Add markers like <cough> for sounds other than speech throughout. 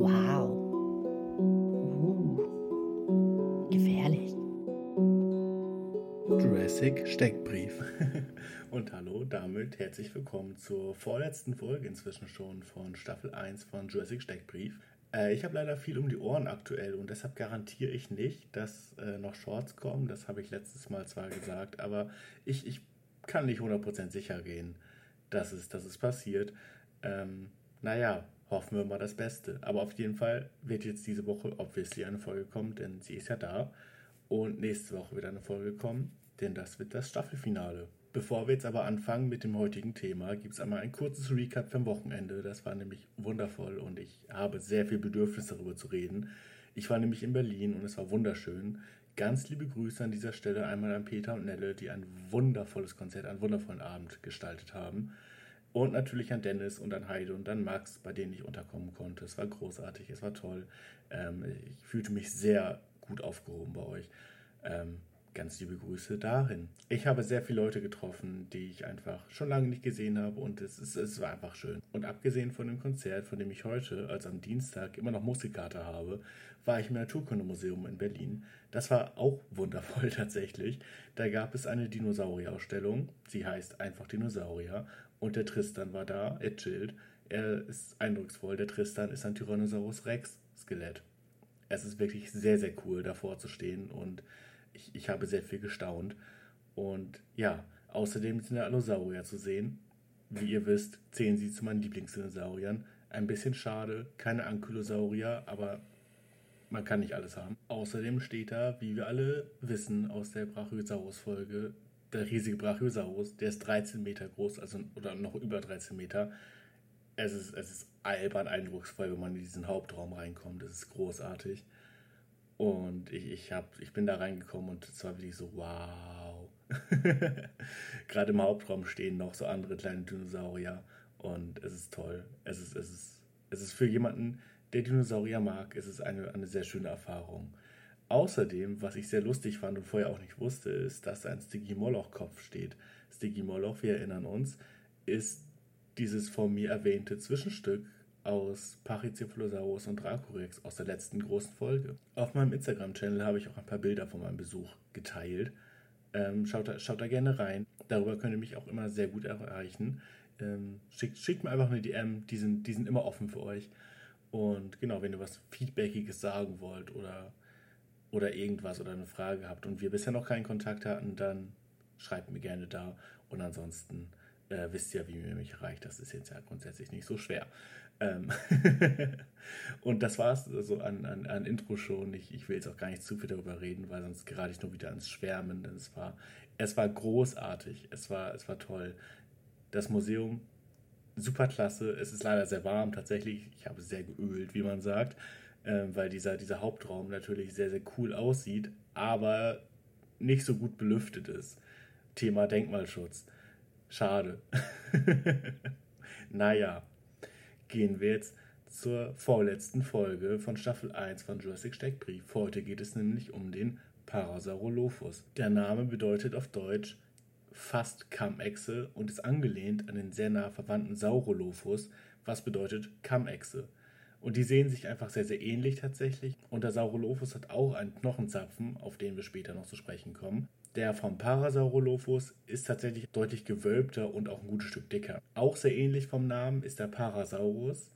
Wow. Uh. Gefährlich. Jurassic Steckbrief. <laughs> Und hallo, damit herzlich willkommen zur vorletzten Folge inzwischen schon von Staffel 1 von Jurassic Steckbrief. Äh, ich habe leider viel um die Ohren aktuell und deshalb garantiere ich nicht, dass äh, noch Shorts kommen. Das habe ich letztes Mal zwar gesagt, aber ich, ich kann nicht 100% sicher gehen, dass es, dass es passiert. Ähm, naja, hoffen wir mal das Beste. Aber auf jeden Fall wird jetzt diese Woche obviously eine Folge kommen, denn sie ist ja da. Und nächste Woche wird eine Folge kommen, denn das wird das Staffelfinale. Bevor wir jetzt aber anfangen mit dem heutigen Thema, gibt es einmal ein kurzes Recap vom Wochenende. Das war nämlich wundervoll und ich habe sehr viel Bedürfnis darüber zu reden. Ich war nämlich in Berlin und es war wunderschön. Ganz liebe Grüße an dieser Stelle einmal an Peter und Nelle, die ein wundervolles Konzert, einen wundervollen Abend gestaltet haben. Und natürlich an Dennis und an Heide und an Max, bei denen ich unterkommen konnte. Es war großartig, es war toll. Ähm, ich fühlte mich sehr gut aufgehoben bei euch. Ähm, ganz liebe Grüße dahin. Ich habe sehr viele Leute getroffen, die ich einfach schon lange nicht gesehen habe und es, ist, es war einfach schön. Und abgesehen von dem Konzert, von dem ich heute, also am Dienstag, immer noch Musikkarte habe, war ich im Naturkundemuseum in Berlin. Das war auch wundervoll <laughs> tatsächlich. Da gab es eine Dinosaurierausstellung. Sie heißt einfach Dinosaurier. Und der Tristan war da, er chillt. Er ist eindrucksvoll. Der Tristan ist ein Tyrannosaurus Rex Skelett. Es ist wirklich sehr, sehr cool, davor zu stehen und ich, ich habe sehr viel gestaunt. Und ja, außerdem sind da Allosaurier zu sehen. Wie ihr wisst, zählen sie zu meinen Lieblingsdinosauriern. Ein bisschen schade, keine Ankylosaurier, aber man kann nicht alles haben. Außerdem steht da, wie wir alle wissen aus der Brachiosaurus-Folge, der riesige Brachiosaurus, der ist 13 Meter groß, also oder noch über 13 Meter. Es ist, es ist albern eindrucksvoll, wenn man in diesen Hauptraum reinkommt. Das ist großartig. Und ich, ich, hab, ich bin da reingekommen und es war wirklich so, wow. <laughs> Gerade im Hauptraum stehen noch so andere kleine Dinosaurier und es ist toll. Es ist, es ist, es ist für jemanden, der Dinosaurier mag, es ist eine, eine sehr schöne Erfahrung. Außerdem, was ich sehr lustig fand und vorher auch nicht wusste, ist, dass ein Stygimoloch-Kopf steht. Stygimoloch, wir erinnern uns, ist dieses von mir erwähnte Zwischenstück aus Pachycephalosaurus und Dracorex aus der letzten großen Folge. Auf meinem Instagram-Channel habe ich auch ein paar Bilder von meinem Besuch geteilt. Ähm, schaut, da, schaut da gerne rein. Darüber könnt ihr mich auch immer sehr gut erreichen. Ähm, schickt, schickt mir einfach eine DM, die sind, die sind immer offen für euch. Und genau, wenn ihr was Feedbackiges sagen wollt oder oder irgendwas oder eine Frage habt und wir bisher noch keinen Kontakt hatten, dann schreibt mir gerne da. Und ansonsten äh, wisst ihr, wie ihr mich erreicht. Das ist jetzt ja grundsätzlich nicht so schwer. Ähm <laughs> und das war es also an, an, an Intro schon. Ich, ich will jetzt auch gar nicht zu viel darüber reden, weil sonst gerate ich nur wieder ans Schwärmen. Denn es war, es war großartig. Es war, es war toll. Das Museum, super klasse. Es ist leider sehr warm tatsächlich. Ich habe sehr geölt, wie man sagt äh, weil dieser, dieser Hauptraum natürlich sehr, sehr cool aussieht, aber nicht so gut belüftet ist. Thema Denkmalschutz. Schade. <laughs> naja, gehen wir jetzt zur vorletzten Folge von Staffel 1 von Jurassic Steckbrief. Heute geht es nämlich um den Parasaurolophus. Der Name bedeutet auf Deutsch fast Kammechse und ist angelehnt an den sehr nah verwandten Saurolophus, was bedeutet Kammechse. Und die sehen sich einfach sehr, sehr ähnlich tatsächlich. Und der Saurolophus hat auch einen Knochenzapfen, auf den wir später noch zu sprechen kommen. Der vom Parasaurolophus ist tatsächlich deutlich gewölbter und auch ein gutes Stück dicker. Auch sehr ähnlich vom Namen ist der Parasaurus,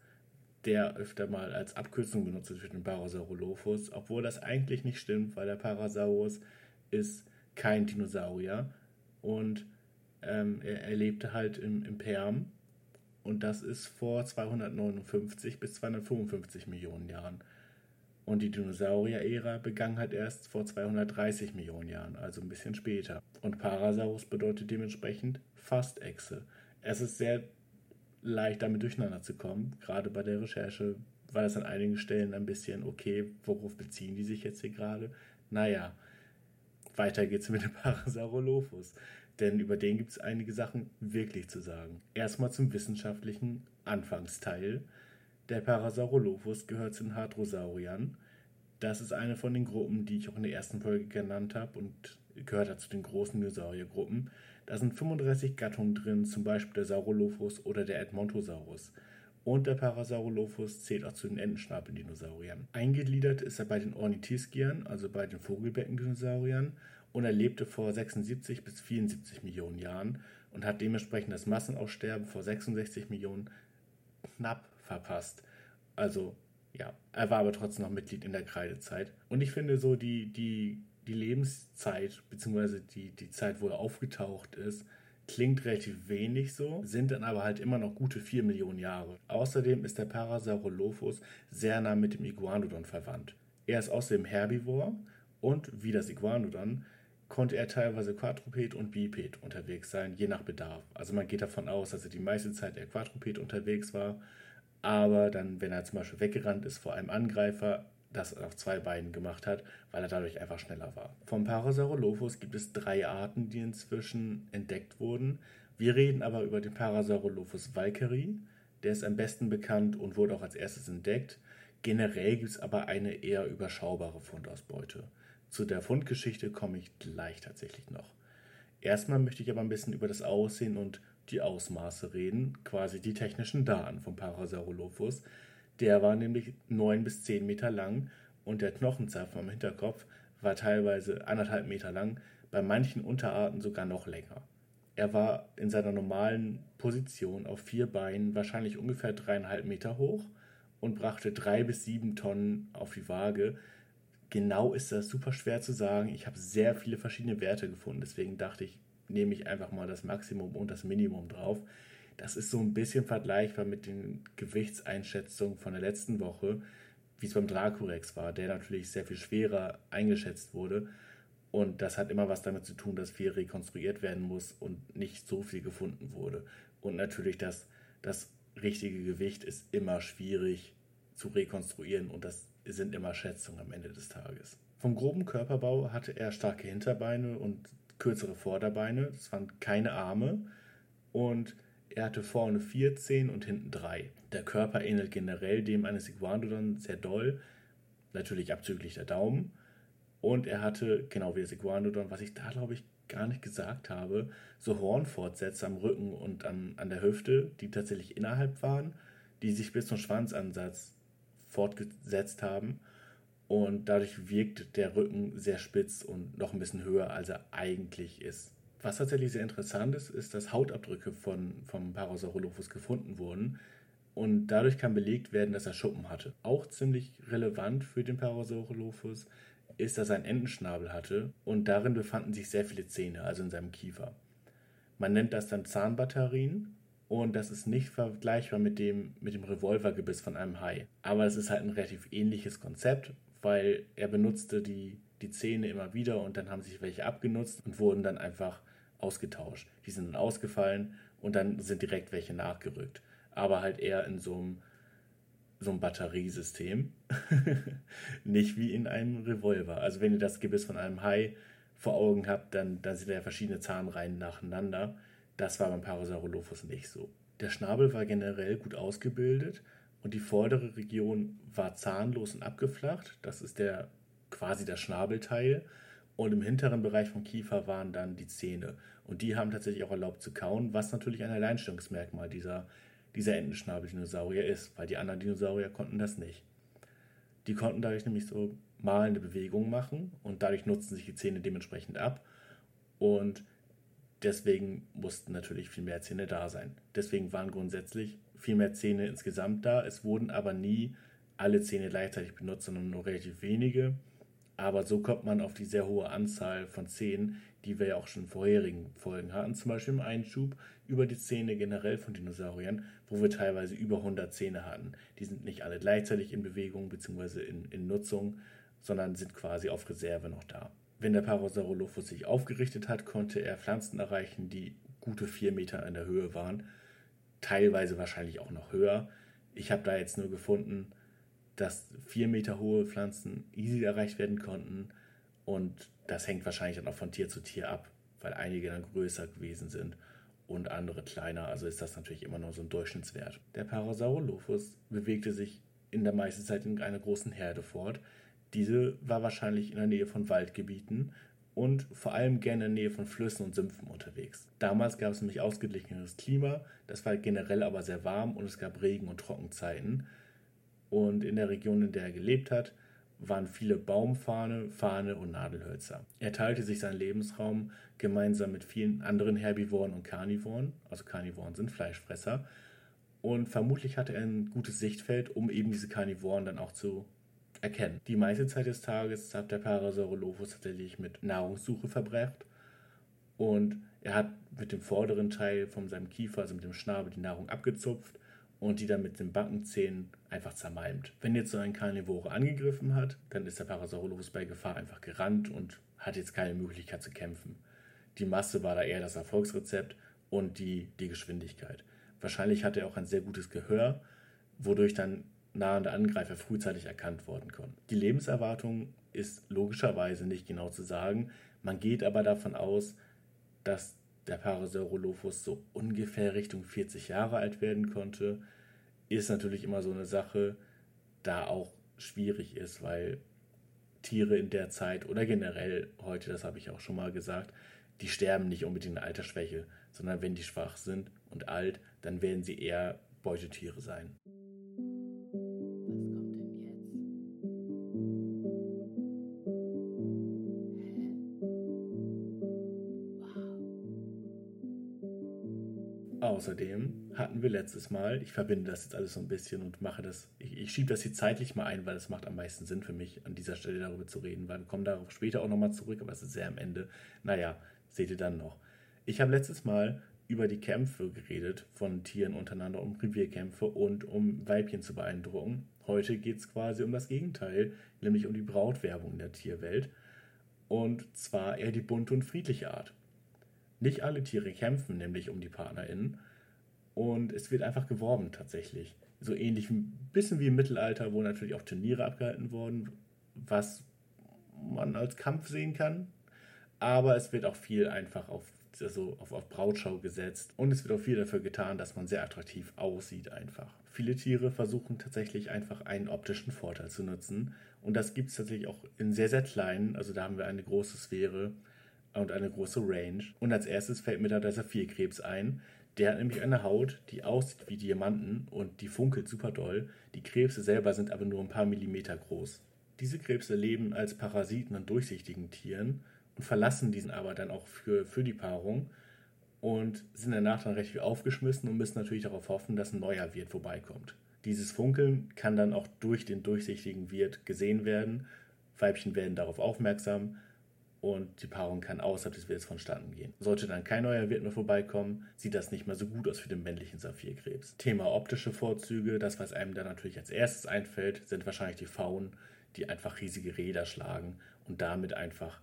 der öfter mal als Abkürzung benutzt wird für den Parasaurolophus, obwohl das eigentlich nicht stimmt, weil der Parasaurus ist kein Dinosaurier und ähm, er, er lebte halt im, im Perm und das ist vor 259 bis 255 Millionen Jahren. Und die Dinosaurier-Ära begann halt erst vor 230 Millionen Jahren, also ein bisschen später. Und Parasaurus bedeutet dementsprechend Fastechse. Es ist sehr leicht damit durcheinander zu kommen, gerade bei der Recherche war das an einigen Stellen ein bisschen, okay, worauf beziehen die sich jetzt hier gerade? Naja, weiter geht's mit dem Parasaurolophus denn über den gibt es einige Sachen wirklich zu sagen. Erstmal zum wissenschaftlichen Anfangsteil. Der Parasaurolophus gehört zu den Hadrosauriern. Das ist eine von den Gruppen, die ich auch in der ersten Folge genannt habe und gehört hat zu den großen Dinosauriergruppen. Da sind 35 Gattungen drin, zum Beispiel der Saurolophus oder der Edmontosaurus. Und der Parasaurolophus zählt auch zu den Entenschnabel-Dinosauriern. Eingegliedert ist er bei den Ornithiskiern, also bei den Vogelbecken-Dinosauriern, und er lebte vor 76 bis 74 Millionen Jahren und hat dementsprechend das Massenaussterben vor 66 Millionen knapp verpasst. Also ja, er war aber trotzdem noch Mitglied in der Kreidezeit. Und ich finde so die, die, die Lebenszeit, beziehungsweise die, die Zeit, wo er aufgetaucht ist, klingt relativ wenig so, sind dann aber halt immer noch gute 4 Millionen Jahre. Außerdem ist der Parasaurolophus sehr nah mit dem Iguanodon verwandt. Er ist außerdem Herbivor und wie das Iguanodon konnte er teilweise Quadruped und Biped unterwegs sein, je nach Bedarf. Also man geht davon aus, dass er die meiste Zeit eher Quadruped unterwegs war, aber dann, wenn er zum Beispiel weggerannt ist vor einem Angreifer, das auf zwei Beinen gemacht hat, weil er dadurch einfach schneller war. Vom Parasaurolophus gibt es drei Arten, die inzwischen entdeckt wurden. Wir reden aber über den Parasaurolophus valkeri. Der ist am besten bekannt und wurde auch als erstes entdeckt. Generell gibt es aber eine eher überschaubare Fundausbeute. Zu der Fundgeschichte komme ich gleich tatsächlich noch. Erstmal möchte ich aber ein bisschen über das Aussehen und die Ausmaße reden, quasi die technischen Daten vom Parasaurolophus. Der war nämlich 9 bis 10 Meter lang und der Knochenzapfen am Hinterkopf war teilweise anderthalb Meter lang, bei manchen Unterarten sogar noch länger. Er war in seiner normalen Position auf vier Beinen wahrscheinlich ungefähr dreieinhalb Meter hoch und brachte drei bis sieben Tonnen auf die Waage, genau ist das super schwer zu sagen. Ich habe sehr viele verschiedene Werte gefunden, deswegen dachte ich, nehme ich einfach mal das Maximum und das Minimum drauf. Das ist so ein bisschen vergleichbar mit den Gewichtseinschätzungen von der letzten Woche, wie es beim Dracorex war, der natürlich sehr viel schwerer eingeschätzt wurde. Und das hat immer was damit zu tun, dass viel rekonstruiert werden muss und nicht so viel gefunden wurde. Und natürlich das, das richtige Gewicht ist immer schwierig zu rekonstruieren und das sind immer Schätzungen am Ende des Tages. Vom groben Körperbau hatte er starke Hinterbeine und kürzere Vorderbeine. Es waren keine Arme. Und er hatte vorne vier Zehen und hinten drei. Der Körper ähnelt generell dem eines Iguanodon sehr doll. Natürlich abzüglich der Daumen. Und er hatte, genau wie das Iguanodon, was ich da glaube ich gar nicht gesagt habe, so Hornfortsätze am Rücken und an, an der Hüfte, die tatsächlich innerhalb waren, die sich bis zum Schwanzansatz fortgesetzt haben. Und dadurch wirkt der Rücken sehr spitz und noch ein bisschen höher, als er eigentlich ist. Was tatsächlich sehr interessant ist, ist, dass Hautabdrücke von, vom Parasaurolophus gefunden wurden. Und dadurch kann belegt werden, dass er Schuppen hatte. Auch ziemlich relevant für den Parasaurolophus ist, dass er einen Entenschnabel hatte und darin befanden sich sehr viele Zähne, also in seinem Kiefer. Man nennt das dann Zahnbatterien und das ist nicht vergleichbar mit dem, mit dem Revolvergebiss von einem Hai. Aber es ist halt ein relativ ähnliches Konzept, weil er benutzte die, die Zähne immer wieder und dann haben sich welche abgenutzt und wurden dann einfach ausgetauscht. Die sind dann ausgefallen und dann sind direkt welche nachgerückt. Aber halt eher in so einem, so einem Batteriesystem. <laughs> Nicht wie in einem Revolver. Also wenn ihr das Gebiss von einem Hai vor Augen habt, dann, dann sind ja verschiedene Zahnreihen nacheinander. Das war beim Parasaurolophus nicht so. Der Schnabel war generell gut ausgebildet und die vordere Region war zahnlos und abgeflacht. Das ist der quasi der Schnabelteil. Und im hinteren Bereich vom Kiefer waren dann die Zähne. Und die haben tatsächlich auch erlaubt zu kauen, was natürlich ein Alleinstellungsmerkmal dieser, dieser Entenschnabeldinosaurier ist, weil die anderen Dinosaurier konnten das nicht. Die konnten dadurch nämlich so malende Bewegungen machen und dadurch nutzten sich die Zähne dementsprechend ab. Und Deswegen mussten natürlich viel mehr Zähne da sein. Deswegen waren grundsätzlich viel mehr Zähne insgesamt da. Es wurden aber nie alle Zähne gleichzeitig benutzt, sondern nur relativ wenige. Aber so kommt man auf die sehr hohe Anzahl von Zähnen, die wir ja auch schon in vorherigen Folgen hatten. Zum Beispiel im Einschub über die Zähne generell von Dinosauriern, wo wir teilweise über 100 Zähne hatten. Die sind nicht alle gleichzeitig in Bewegung bzw. In, in Nutzung, sondern sind quasi auf Reserve noch da. Wenn der Parasaurolophus sich aufgerichtet hat, konnte er Pflanzen erreichen, die gute vier Meter in der Höhe waren. Teilweise wahrscheinlich auch noch höher. Ich habe da jetzt nur gefunden, dass vier Meter hohe Pflanzen easy erreicht werden konnten. Und das hängt wahrscheinlich dann auch von Tier zu Tier ab, weil einige dann größer gewesen sind und andere kleiner. Also ist das natürlich immer nur so ein Durchschnittswert. Der Parasaurolophus bewegte sich in der meisten Zeit in einer großen Herde fort. Diese war wahrscheinlich in der Nähe von Waldgebieten und vor allem gerne in der Nähe von Flüssen und Sümpfen unterwegs. Damals gab es nämlich ausgeglichenes Klima, das war generell aber sehr warm und es gab Regen- und Trockenzeiten. Und in der Region, in der er gelebt hat, waren viele Baumfahne, Fahne und Nadelhölzer. Er teilte sich seinen Lebensraum gemeinsam mit vielen anderen Herbivoren und Karnivoren, also Karnivoren sind Fleischfresser, und vermutlich hatte er ein gutes Sichtfeld, um eben diese Karnivoren dann auch zu erkennen. Die meiste Zeit des Tages hat der Parasaurolophus tatsächlich mit Nahrungssuche verbracht und er hat mit dem vorderen Teil von seinem Kiefer, also mit dem Schnabel, die Nahrung abgezupft und die dann mit den Backenzähnen einfach zermalmt. Wenn jetzt so ein Karnivore angegriffen hat, dann ist der Parasaurolophus bei Gefahr einfach gerannt und hat jetzt keine Möglichkeit zu kämpfen. Die Masse war da eher das Erfolgsrezept und die, die Geschwindigkeit. Wahrscheinlich hatte er auch ein sehr gutes Gehör, wodurch dann nahende Angreifer frühzeitig erkannt worden konnten. Die Lebenserwartung ist logischerweise nicht genau zu sagen, man geht aber davon aus, dass der Parasaurolophus so ungefähr Richtung 40 Jahre alt werden konnte ist natürlich immer so eine Sache, da auch schwierig ist, weil Tiere in der Zeit oder generell heute, das habe ich auch schon mal gesagt, die sterben nicht unbedingt in Altersschwäche, sondern wenn die schwach sind und alt, dann werden sie eher Beutetiere sein. Außerdem hatten wir letztes Mal, ich verbinde das jetzt alles so ein bisschen und mache das, ich, ich schiebe das hier zeitlich mal ein, weil es macht am meisten Sinn für mich, an dieser Stelle darüber zu reden, weil wir kommen darauf später auch nochmal zurück, aber es ist sehr am Ende. Naja, seht ihr dann noch. Ich habe letztes Mal über die Kämpfe geredet von Tieren untereinander, um Revierkämpfe und um Weibchen zu beeindrucken. Heute geht es quasi um das Gegenteil, nämlich um die Brautwerbung in der Tierwelt. Und zwar eher die bunte und friedliche Art. Nicht alle Tiere kämpfen nämlich um die PartnerInnen und es wird einfach geworben tatsächlich. So ähnlich ein bisschen wie im Mittelalter, wo natürlich auch Turniere abgehalten wurden, was man als Kampf sehen kann. Aber es wird auch viel einfach auf, also auf, auf Brautschau gesetzt und es wird auch viel dafür getan, dass man sehr attraktiv aussieht einfach. Viele Tiere versuchen tatsächlich einfach einen optischen Vorteil zu nutzen und das gibt es tatsächlich auch in sehr, sehr kleinen, also da haben wir eine große Sphäre, und eine große Range. Und als erstes fällt mir da der Saphirkrebs ein. Der hat nämlich eine Haut, die aussieht wie Diamanten und die funkelt super doll. Die Krebse selber sind aber nur ein paar Millimeter groß. Diese Krebse leben als Parasiten an durchsichtigen Tieren und verlassen diesen aber dann auch für, für die Paarung und sind danach dann recht viel aufgeschmissen und müssen natürlich darauf hoffen, dass ein neuer Wirt vorbeikommt. Dieses Funkeln kann dann auch durch den durchsichtigen Wirt gesehen werden. Weibchen werden darauf aufmerksam, und die Paarung kann außerhalb des Wirts vonstatten gehen. Sollte dann kein neuer Wirt mehr vorbeikommen, sieht das nicht mehr so gut aus für den männlichen Saphirkrebs. Thema optische Vorzüge, das was einem da natürlich als erstes einfällt, sind wahrscheinlich die Faunen, die einfach riesige Räder schlagen und damit einfach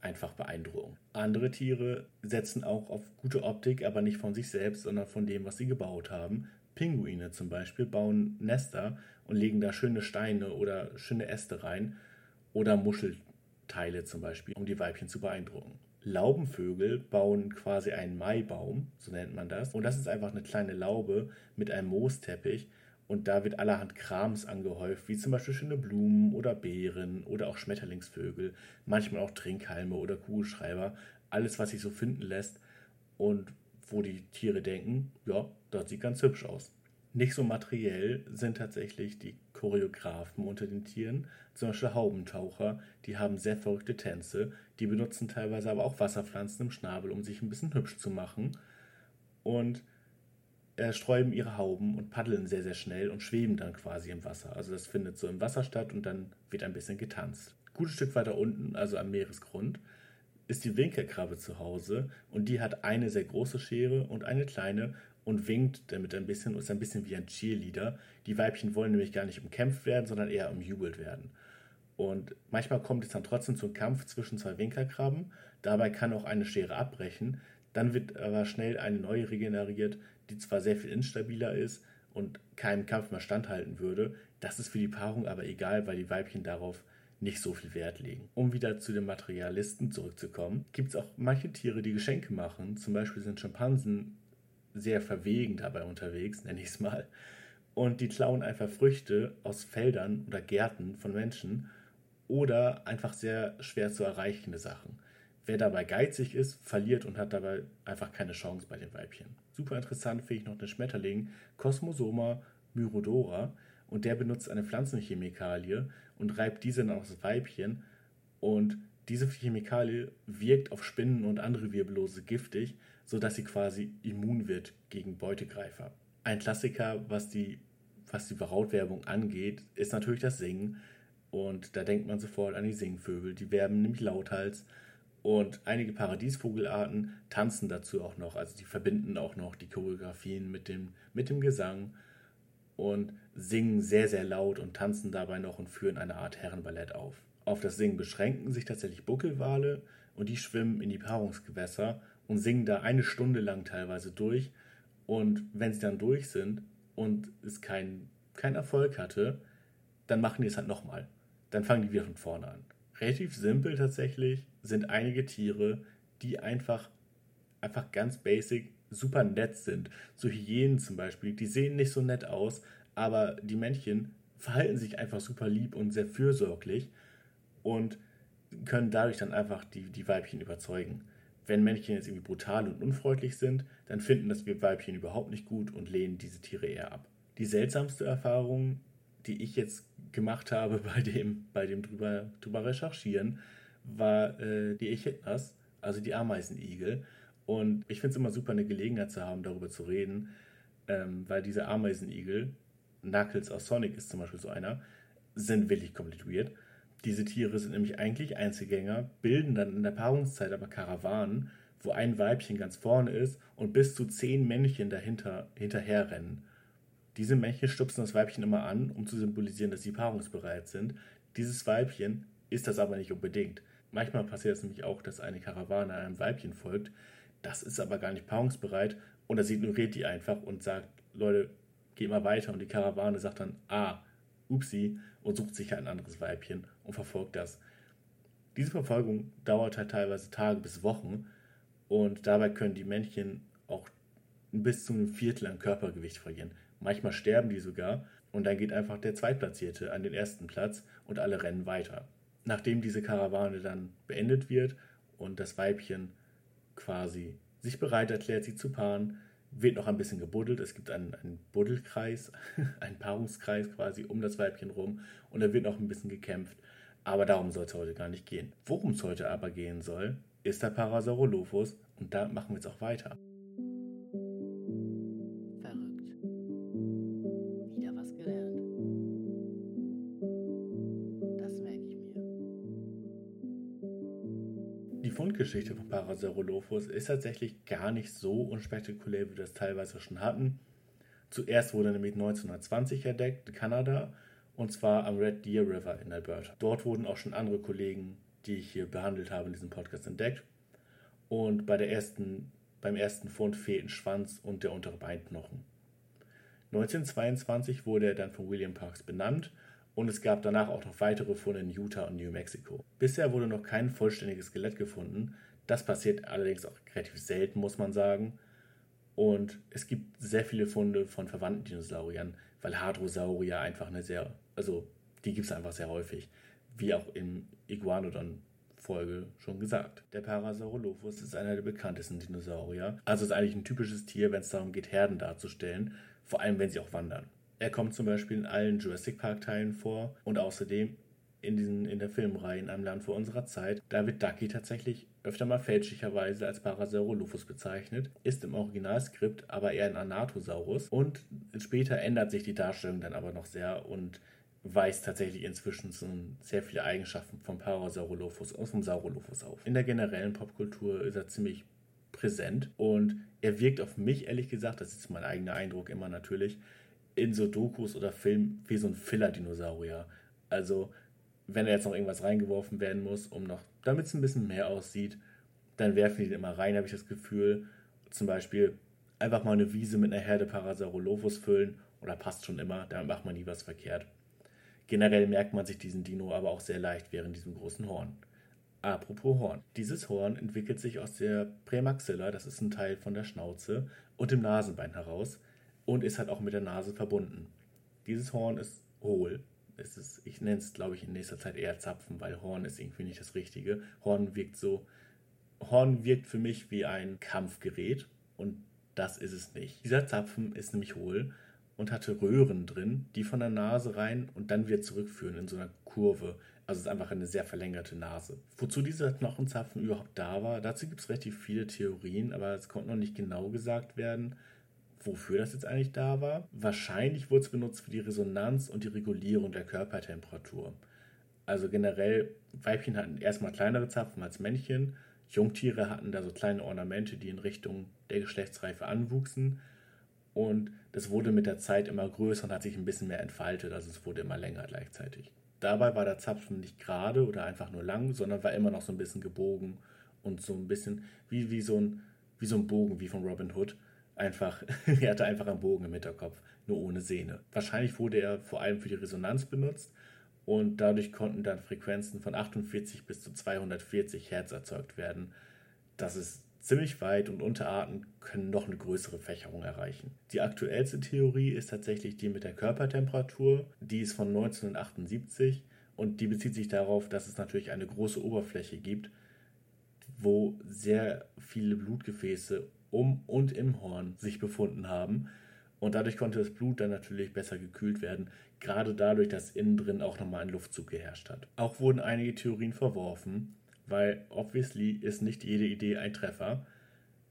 einfach beeindrucken. Andere Tiere setzen auch auf gute Optik, aber nicht von sich selbst, sondern von dem, was sie gebaut haben. Pinguine zum Beispiel bauen Nester und legen da schöne Steine oder schöne Äste rein oder Muschel Teile zum Beispiel, um die Weibchen zu beeindrucken. Laubenvögel bauen quasi einen Maibaum, so nennt man das. Und das ist einfach eine kleine Laube mit einem Moosteppich. Und da wird allerhand Krams angehäuft, wie zum Beispiel schöne Blumen oder Beeren oder auch Schmetterlingsvögel, manchmal auch Trinkhalme oder Kugelschreiber. Alles, was sich so finden lässt und wo die Tiere denken, ja, das sieht ganz hübsch aus. Nicht so materiell sind tatsächlich die Choreografen unter den Tieren, zum Beispiel Haubentaucher, die haben sehr verrückte Tänze, die benutzen teilweise aber auch Wasserpflanzen im Schnabel, um sich ein bisschen hübsch zu machen und äh, sträuben ihre Hauben und paddeln sehr, sehr schnell und schweben dann quasi im Wasser. Also das findet so im Wasser statt und dann wird ein bisschen getanzt. Gutes Stück weiter unten, also am Meeresgrund, ist die Winkelkrabbe zu Hause und die hat eine sehr große Schere und eine kleine und winkt damit ein bisschen und ist ein bisschen wie ein Cheerleader. Die Weibchen wollen nämlich gar nicht umkämpft werden, sondern eher umjubelt werden. Und manchmal kommt es dann trotzdem zum Kampf zwischen zwei Winkelkrabben. Dabei kann auch eine Schere abbrechen. Dann wird aber schnell eine neue regeneriert, die zwar sehr viel instabiler ist und keinem Kampf mehr standhalten würde. Das ist für die Paarung aber egal, weil die Weibchen darauf nicht so viel Wert legen. Um wieder zu den Materialisten zurückzukommen, gibt es auch manche Tiere, die Geschenke machen. Zum Beispiel sind Schimpansen sehr verwegen dabei unterwegs, nenne ich es mal. Und die klauen einfach Früchte aus Feldern oder Gärten von Menschen oder einfach sehr schwer zu erreichende Sachen. wer dabei geizig ist, verliert und hat dabei einfach keine Chance bei den Weibchen. Super interessant finde ich noch den Schmetterling Cosmosoma myrodora und der benutzt eine Pflanzenchemikalie und reibt diese dann aufs Weibchen und diese Chemikalie wirkt auf Spinnen und andere Wirbellose giftig, sodass sie quasi immun wird gegen Beutegreifer. Ein Klassiker, was die, was die Brautwerbung angeht, ist natürlich das Singen. Und da denkt man sofort an die Singvögel. Die werben nämlich lauthals. Und einige Paradiesvogelarten tanzen dazu auch noch. Also die verbinden auch noch die Choreografien mit dem, mit dem Gesang und singen sehr, sehr laut und tanzen dabei noch und führen eine Art Herrenballett auf. Auf das Singen beschränken sich tatsächlich Buckelwale und die schwimmen in die Paarungsgewässer und singen da eine Stunde lang teilweise durch. Und wenn sie dann durch sind und es keinen kein Erfolg hatte, dann machen die es halt nochmal. Dann fangen die wieder von vorne an. Relativ simpel tatsächlich sind einige Tiere, die einfach, einfach ganz basic super nett sind. So Hyänen zum Beispiel, die sehen nicht so nett aus, aber die Männchen verhalten sich einfach super lieb und sehr fürsorglich und können dadurch dann einfach die, die Weibchen überzeugen. Wenn Männchen jetzt irgendwie brutal und unfreundlich sind, dann finden das wir Weibchen überhaupt nicht gut und lehnen diese Tiere eher ab. Die seltsamste Erfahrung, die ich jetzt gemacht habe bei dem, bei dem drüber, drüber recherchieren, war äh, die Echidnas, also die Ameisenigel. Und ich finde es immer super, eine Gelegenheit zu haben, darüber zu reden, ähm, weil diese Ameisenigel, Knuckles aus Sonic ist zum Beispiel so einer, sind wirklich komplett weird. Diese Tiere sind nämlich eigentlich Einzelgänger, bilden dann in der Paarungszeit aber Karawanen, wo ein Weibchen ganz vorne ist und bis zu zehn Männchen dahinter hinterherrennen. Diese Männchen stupsen das Weibchen immer an, um zu symbolisieren, dass sie paarungsbereit sind. Dieses Weibchen ist das aber nicht unbedingt. Manchmal passiert es nämlich auch, dass eine Karawane einem Weibchen folgt. Das ist aber gar nicht paarungsbereit und das ignoriert die einfach und sagt, Leute, geht mal weiter. Und die Karawane sagt dann, ah, upsi, und sucht sich ein anderes Weibchen und verfolgt das. Diese Verfolgung dauert halt teilweise Tage bis Wochen und dabei können die Männchen auch bis zu einem Viertel an Körpergewicht verlieren. Manchmal sterben die sogar und dann geht einfach der Zweitplatzierte an den ersten Platz und alle rennen weiter. Nachdem diese Karawane dann beendet wird und das Weibchen quasi sich bereit erklärt, sie zu paaren, wird noch ein bisschen gebuddelt. Es gibt einen, einen Buddelkreis, <laughs> einen Paarungskreis quasi um das Weibchen rum und da wird noch ein bisschen gekämpft. Aber darum soll es heute gar nicht gehen. Worum es heute aber gehen soll, ist der Parasaurolophus und da machen wir jetzt auch weiter. Fundgeschichte von Parasaurolophus ist tatsächlich gar nicht so unspektakulär, wie wir das teilweise schon hatten. Zuerst wurde nämlich 1920 entdeckt in Kanada und zwar am Red Deer River in Alberta. Dort wurden auch schon andere Kollegen, die ich hier behandelt habe, in diesem Podcast entdeckt. Und bei der ersten, beim ersten Fund fehlten Schwanz und der untere Beinknochen. 1922 wurde er dann von William Parks benannt und es gab danach auch noch weitere Funde in Utah und New Mexico. Bisher wurde noch kein vollständiges Skelett gefunden. Das passiert allerdings auch relativ selten, muss man sagen. Und es gibt sehr viele Funde von verwandten Dinosauriern, weil Hadrosaurier einfach eine sehr, also die gibt es einfach sehr häufig, wie auch im Iguanodon Folge schon gesagt. Der Parasaurolophus ist einer der bekanntesten Dinosaurier. Also ist eigentlich ein typisches Tier, wenn es darum geht, Herden darzustellen, vor allem wenn sie auch wandern. Er kommt zum Beispiel in allen Jurassic Park-Teilen vor und außerdem in, diesen, in der Filmreihe in einem Land vor unserer Zeit. Da wird Ducky tatsächlich öfter mal fälschlicherweise als Parasaurolophus bezeichnet, ist im Originalskript aber eher ein Anatosaurus und später ändert sich die Darstellung dann aber noch sehr und weist tatsächlich inzwischen so sehr viele Eigenschaften vom Parasaurolophus und vom Saurolophus auf. In der generellen Popkultur ist er ziemlich präsent und er wirkt auf mich ehrlich gesagt, das ist mein eigener Eindruck immer natürlich, in so Dokus oder Filmen wie so ein Filler-Dinosaurier. Also, wenn da jetzt noch irgendwas reingeworfen werden muss, um noch, damit es ein bisschen mehr aussieht, dann werfen die den immer rein, habe ich das Gefühl. Zum Beispiel einfach mal eine Wiese mit einer Herde Parasaurolophus füllen oder passt schon immer, damit macht man nie was verkehrt. Generell merkt man sich diesen Dino aber auch sehr leicht während diesem großen Horn. Apropos Horn. Dieses Horn entwickelt sich aus der Prämaxilla, das ist ein Teil von der Schnauze, und dem Nasenbein heraus und ist halt auch mit der Nase verbunden. Dieses Horn ist hohl. Es ist, ich nenne es, glaube ich, in nächster Zeit eher Zapfen, weil Horn ist irgendwie nicht das Richtige. Horn wirkt so, Horn wirkt für mich wie ein Kampfgerät und das ist es nicht. Dieser Zapfen ist nämlich hohl und hatte Röhren drin, die von der Nase rein und dann wieder zurückführen in so einer Kurve. Also es ist einfach eine sehr verlängerte Nase. Wozu dieser Knochenzapfen überhaupt da war, dazu gibt es relativ viele Theorien, aber es konnte noch nicht genau gesagt werden, wofür das jetzt eigentlich da war. Wahrscheinlich wurde es benutzt für die Resonanz und die Regulierung der Körpertemperatur. Also generell, Weibchen hatten erstmal kleinere Zapfen als Männchen. Jungtiere hatten da so kleine Ornamente, die in Richtung der Geschlechtsreife anwuchsen. Und das wurde mit der Zeit immer größer und hat sich ein bisschen mehr entfaltet. Also es wurde immer länger gleichzeitig. Dabei war der Zapfen nicht gerade oder einfach nur lang, sondern war immer noch so ein bisschen gebogen und so ein bisschen wie, wie, so, ein, wie so ein Bogen wie von Robin Hood. Einfach, <laughs> er hatte einfach einen Bogen im Hinterkopf, nur ohne Sehne. Wahrscheinlich wurde er vor allem für die Resonanz benutzt und dadurch konnten dann Frequenzen von 48 bis zu 240 Hertz erzeugt werden. Das ist ziemlich weit und Unterarten können noch eine größere Fächerung erreichen. Die aktuellste Theorie ist tatsächlich die mit der Körpertemperatur. Die ist von 1978 und die bezieht sich darauf, dass es natürlich eine große Oberfläche gibt, wo sehr viele Blutgefäße um und im Horn sich befunden haben. Und dadurch konnte das Blut dann natürlich besser gekühlt werden, gerade dadurch, dass innen drin auch nochmal ein Luftzug geherrscht hat. Auch wurden einige Theorien verworfen, weil obviously ist nicht jede Idee ein Treffer.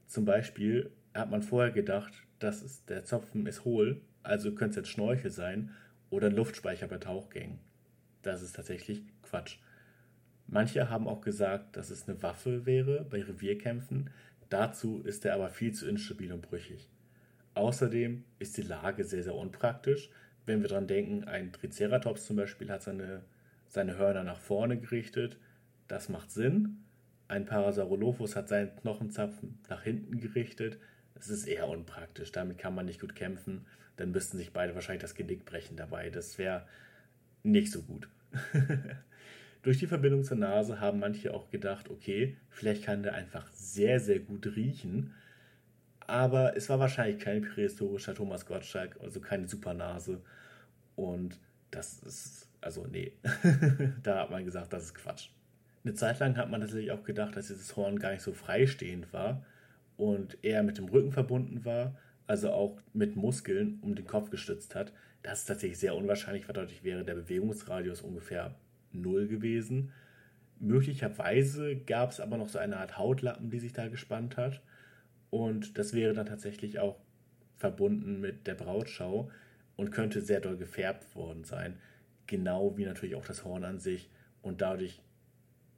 Zum Beispiel hat man vorher gedacht, dass der Zopfen ist hohl, also könnte es jetzt Schnorchel sein oder ein Luftspeicher bei Tauchgängen. Das ist tatsächlich Quatsch. Manche haben auch gesagt, dass es eine Waffe wäre bei Revierkämpfen. Dazu ist er aber viel zu instabil und brüchig. Außerdem ist die Lage sehr, sehr unpraktisch. Wenn wir daran denken, ein Triceratops zum Beispiel hat seine, seine Hörner nach vorne gerichtet. Das macht Sinn. Ein Parasaurolophus hat seinen Knochenzapfen nach hinten gerichtet. Das ist eher unpraktisch. Damit kann man nicht gut kämpfen. Dann müssten sich beide wahrscheinlich das Genick brechen dabei. Das wäre nicht so gut. <laughs> Durch die Verbindung zur Nase haben manche auch gedacht, okay, vielleicht kann der einfach sehr, sehr gut riechen aber es war wahrscheinlich kein prähistorischer Thomas Gottschalk, also keine Supernase. Und das ist, also nee, <laughs> da hat man gesagt, das ist Quatsch. Eine Zeit lang hat man tatsächlich auch gedacht, dass dieses Horn gar nicht so freistehend war und eher mit dem Rücken verbunden war, also auch mit Muskeln um den Kopf gestützt hat. Das ist tatsächlich sehr unwahrscheinlich, weil dadurch wäre der Bewegungsradius ungefähr null gewesen. Möglicherweise gab es aber noch so eine Art Hautlappen, die sich da gespannt hat. Und das wäre dann tatsächlich auch verbunden mit der Brautschau und könnte sehr doll gefärbt worden sein. Genau wie natürlich auch das Horn an sich. Und dadurch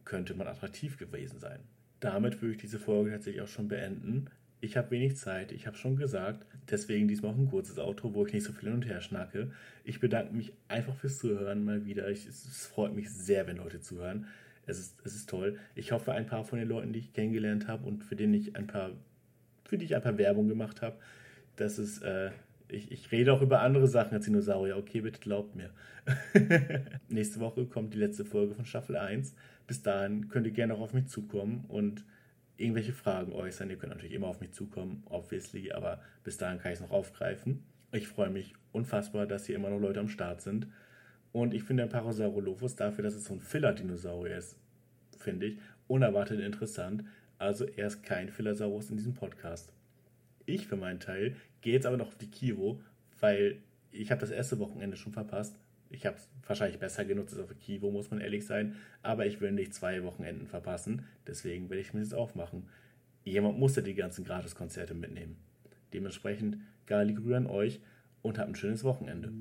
könnte man attraktiv gewesen sein. Damit würde ich diese Folge tatsächlich auch schon beenden. Ich habe wenig Zeit, ich habe schon gesagt, deswegen diesmal auch ein kurzes Outro, wo ich nicht so viel hin und her schnacke. Ich bedanke mich einfach fürs Zuhören mal wieder. Ich, es, freut mich sehr, wenn Leute zuhören. Es ist, es ist toll. Ich hoffe, ein paar von den Leuten, die ich kennengelernt habe und für denen ich ein paar für die ich einfach Werbung gemacht habe. Das ist, äh, ich, ich rede auch über andere Sachen als Dinosaurier. Okay, bitte glaubt mir. <laughs> Nächste Woche kommt die letzte Folge von Staffel 1. Bis dahin könnt ihr gerne auch auf mich zukommen und irgendwelche Fragen äußern. Ihr könnt natürlich immer auf mich zukommen, obviously, aber bis dahin kann ich es noch aufgreifen. Ich freue mich unfassbar, dass hier immer noch Leute am Start sind. Und ich finde den Parasaurolophus dafür, dass es so ein Filler-Dinosaurier ist, finde ich, unerwartet interessant. Also er ist kein Philosaurus in diesem Podcast. Ich für meinen Teil gehe jetzt aber noch auf die Kivo, weil ich habe das erste Wochenende schon verpasst. Ich habe es wahrscheinlich besser genutzt als auf Kivo, muss man ehrlich sein. Aber ich will nicht zwei Wochenenden verpassen. Deswegen werde ich mir das aufmachen. Jemand muss ja die ganzen Gratiskonzerte mitnehmen. Dementsprechend, Gali Grü an euch und habt ein schönes Wochenende.